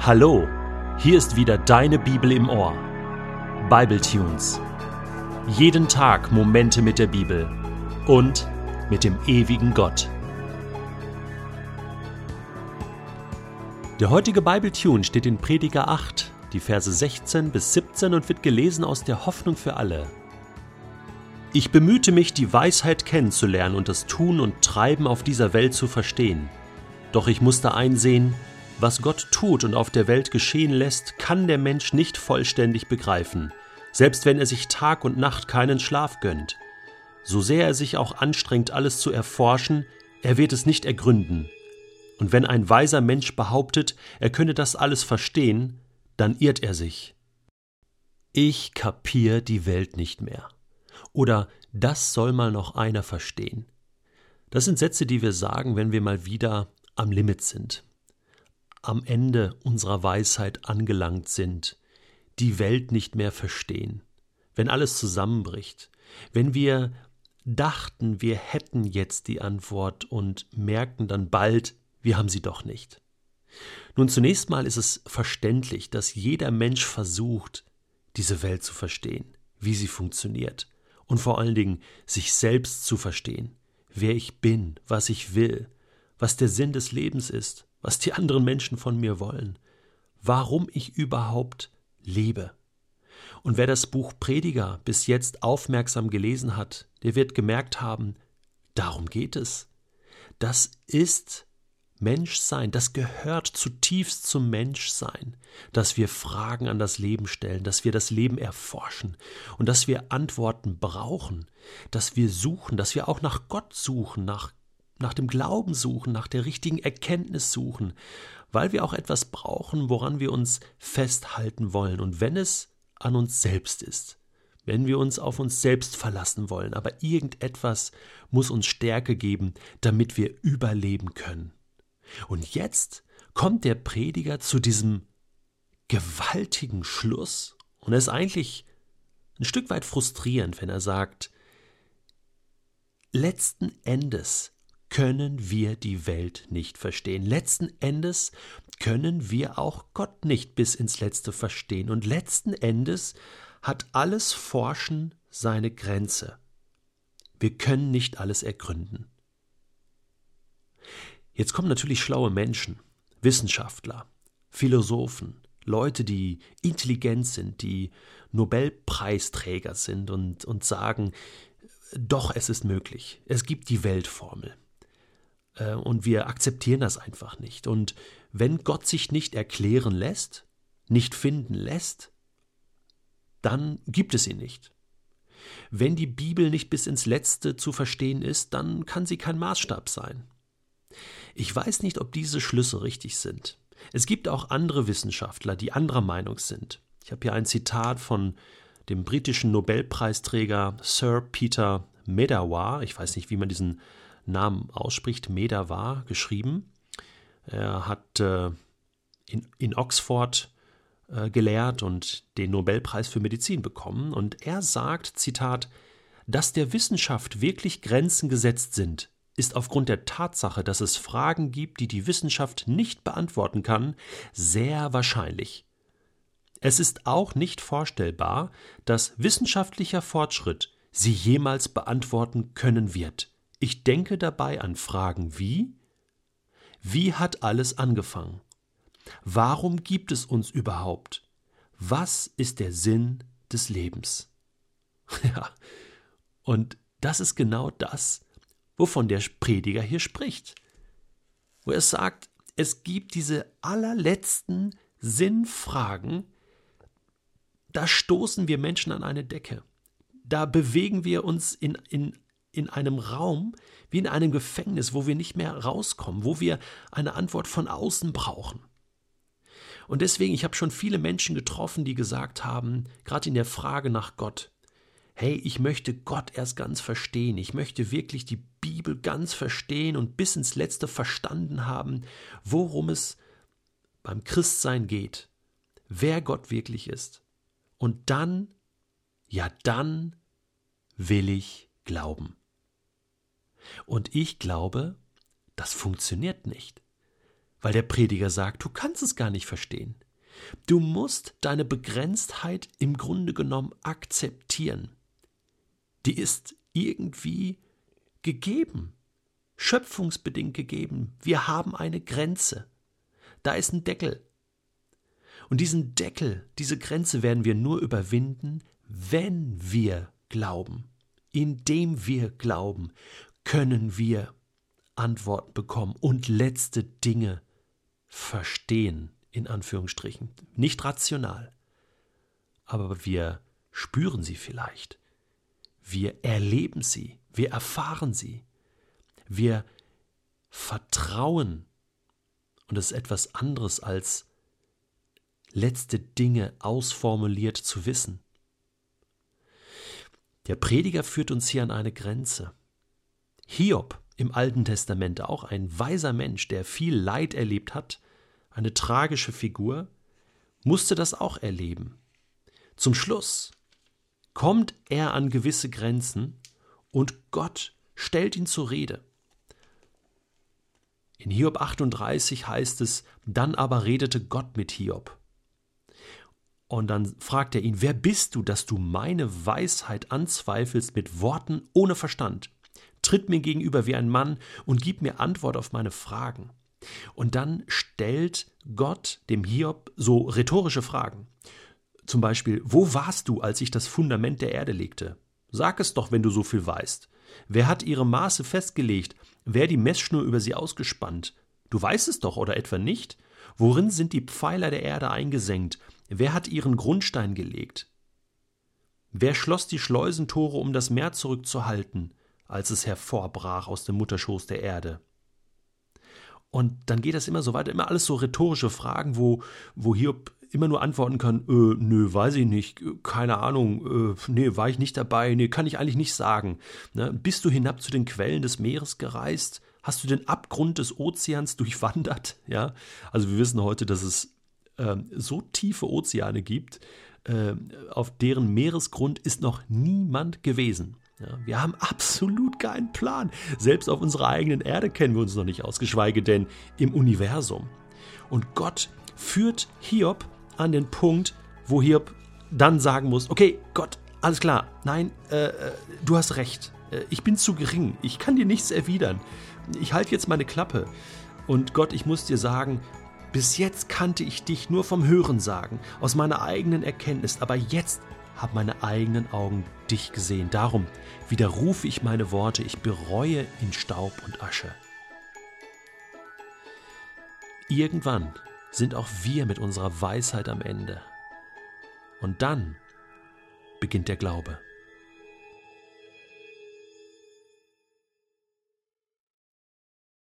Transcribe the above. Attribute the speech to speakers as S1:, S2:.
S1: Hallo, hier ist wieder deine Bibel im Ohr. Bible Tunes. Jeden Tag Momente mit der Bibel und mit dem ewigen Gott. Der heutige Bible Tune steht in Prediger 8, die Verse 16 bis 17 und wird gelesen aus der Hoffnung für alle. Ich bemühte mich, die Weisheit kennenzulernen und das Tun und Treiben auf dieser Welt zu verstehen. Doch ich musste einsehen, was Gott tut und auf der Welt geschehen lässt, kann der Mensch nicht vollständig begreifen, selbst wenn er sich Tag und Nacht keinen Schlaf gönnt. So sehr er sich auch anstrengt, alles zu erforschen, er wird es nicht ergründen. Und wenn ein weiser Mensch behauptet, er könne das alles verstehen, dann irrt er sich. Ich kapier die Welt nicht mehr. Oder das soll mal noch einer verstehen. Das sind Sätze, die wir sagen, wenn wir mal wieder am Limit sind, am Ende unserer Weisheit angelangt sind, die Welt nicht mehr verstehen, wenn alles zusammenbricht, wenn wir dachten, wir hätten jetzt die Antwort und merken dann bald, wir haben sie doch nicht. Nun zunächst mal ist es verständlich, dass jeder Mensch versucht, diese Welt zu verstehen, wie sie funktioniert und vor allen Dingen sich selbst zu verstehen, wer ich bin, was ich will, was der Sinn des Lebens ist was die anderen Menschen von mir wollen, warum ich überhaupt lebe. Und wer das Buch Prediger bis jetzt aufmerksam gelesen hat, der wird gemerkt haben, darum geht es. Das ist Menschsein, das gehört zutiefst zum Menschsein, dass wir Fragen an das Leben stellen, dass wir das Leben erforschen und dass wir Antworten brauchen, dass wir suchen, dass wir auch nach Gott suchen, nach nach dem Glauben suchen, nach der richtigen Erkenntnis suchen, weil wir auch etwas brauchen, woran wir uns festhalten wollen. Und wenn es an uns selbst ist, wenn wir uns auf uns selbst verlassen wollen, aber irgendetwas muss uns Stärke geben, damit wir überleben können. Und jetzt kommt der Prediger zu diesem gewaltigen Schluss, und er ist eigentlich ein Stück weit frustrierend, wenn er sagt, letzten Endes können wir die Welt nicht verstehen. Letzten Endes können wir auch Gott nicht bis ins Letzte verstehen. Und letzten Endes hat alles Forschen seine Grenze. Wir können nicht alles ergründen. Jetzt kommen natürlich schlaue Menschen, Wissenschaftler, Philosophen, Leute, die intelligent sind, die Nobelpreisträger sind und, und sagen, doch, es ist möglich. Es gibt die Weltformel. Äh, und wir akzeptieren das einfach nicht. Und wenn Gott sich nicht erklären lässt, nicht finden lässt, dann gibt es ihn nicht. Wenn die Bibel nicht bis ins Letzte zu verstehen ist, dann kann sie kein Maßstab sein. Ich weiß nicht, ob diese Schlüsse richtig sind. Es gibt auch andere Wissenschaftler, die anderer Meinung sind. Ich habe hier ein Zitat von dem britischen Nobelpreisträger Sir Peter Medawar. Ich weiß nicht, wie man diesen Namen ausspricht, Medawar geschrieben. Er hat äh, in, in Oxford äh, gelehrt und den Nobelpreis für Medizin bekommen. Und er sagt, Zitat, dass der Wissenschaft wirklich Grenzen gesetzt sind, ist aufgrund der Tatsache, dass es Fragen gibt, die die Wissenschaft nicht beantworten kann, sehr wahrscheinlich. Es ist auch nicht vorstellbar, dass wissenschaftlicher Fortschritt sie jemals beantworten können wird. Ich denke dabei an Fragen wie Wie hat alles angefangen? Warum gibt es uns überhaupt? Was ist der Sinn des Lebens? Ja, und das ist genau das, wovon der Prediger hier spricht. Wo er sagt, es gibt diese allerletzten Sinnfragen, da stoßen wir Menschen an eine Decke. Da bewegen wir uns in, in in einem Raum wie in einem Gefängnis, wo wir nicht mehr rauskommen, wo wir eine Antwort von außen brauchen. Und deswegen, ich habe schon viele Menschen getroffen, die gesagt haben, gerade in der Frage nach Gott, hey, ich möchte Gott erst ganz verstehen, ich möchte wirklich die Bibel ganz verstehen und bis ins letzte verstanden haben, worum es beim Christsein geht, wer Gott wirklich ist. Und dann, ja dann will ich glauben. Und ich glaube, das funktioniert nicht. weil der Prediger sagt, du kannst es gar nicht verstehen. Du musst deine Begrenztheit im Grunde genommen akzeptieren. Die ist irgendwie gegeben, schöpfungsbedingt gegeben. Wir haben eine Grenze. Da ist ein Deckel. Und diesen Deckel, diese Grenze werden wir nur überwinden, wenn wir glauben. Indem wir glauben, können wir Antworten bekommen und letzte Dinge verstehen, in Anführungsstrichen. Nicht rational, aber wir spüren sie vielleicht. Wir erleben sie, wir erfahren sie. Wir vertrauen. Und das ist etwas anderes als letzte Dinge ausformuliert zu wissen. Der Prediger führt uns hier an eine Grenze. Hiob im Alten Testament, auch ein weiser Mensch, der viel Leid erlebt hat, eine tragische Figur, musste das auch erleben. Zum Schluss kommt er an gewisse Grenzen und Gott stellt ihn zur Rede. In Hiob 38 heißt es, dann aber redete Gott mit Hiob. Und dann fragt er ihn, wer bist du, dass du meine Weisheit anzweifelst mit Worten ohne Verstand? Tritt mir gegenüber wie ein Mann und gib mir Antwort auf meine Fragen. Und dann stellt Gott dem Hiob so rhetorische Fragen. Zum Beispiel, wo warst du, als ich das Fundament der Erde legte? Sag es doch, wenn du so viel weißt. Wer hat ihre Maße festgelegt? Wer die Messschnur über sie ausgespannt? Du weißt es doch, oder etwa nicht? Worin sind die Pfeiler der Erde eingesenkt? Wer hat ihren Grundstein gelegt? Wer schloss die Schleusentore, um das Meer zurückzuhalten, als es hervorbrach aus dem Mutterschoß der Erde? Und dann geht das immer so weiter, immer alles so rhetorische Fragen, wo, wo Hiob immer nur antworten kann, äh, nö, weiß ich nicht, keine Ahnung, äh, nee, war ich nicht dabei, nee, kann ich eigentlich nicht sagen. Ne? Bist du hinab zu den Quellen des Meeres gereist? Hast du den Abgrund des Ozeans durchwandert? Ja, also wir wissen heute, dass es äh, so tiefe Ozeane gibt, äh, auf deren Meeresgrund ist noch niemand gewesen. Ja, wir haben absolut keinen Plan. Selbst auf unserer eigenen Erde kennen wir uns noch nicht aus, geschweige denn im Universum. Und Gott führt Hiob an den Punkt, wo Hiob dann sagen muss, okay, Gott, alles klar, nein, äh, äh du hast recht, äh, ich bin zu gering, ich kann dir nichts erwidern, ich halte jetzt meine Klappe. Und Gott, ich muss dir sagen, bis jetzt kannte ich dich nur vom Hören sagen, aus meiner eigenen Erkenntnis, aber jetzt haben meine eigenen Augen dich gesehen. Darum widerrufe ich meine Worte, ich bereue in Staub und Asche. Irgendwann sind auch wir mit unserer Weisheit am Ende. Und dann beginnt der Glaube.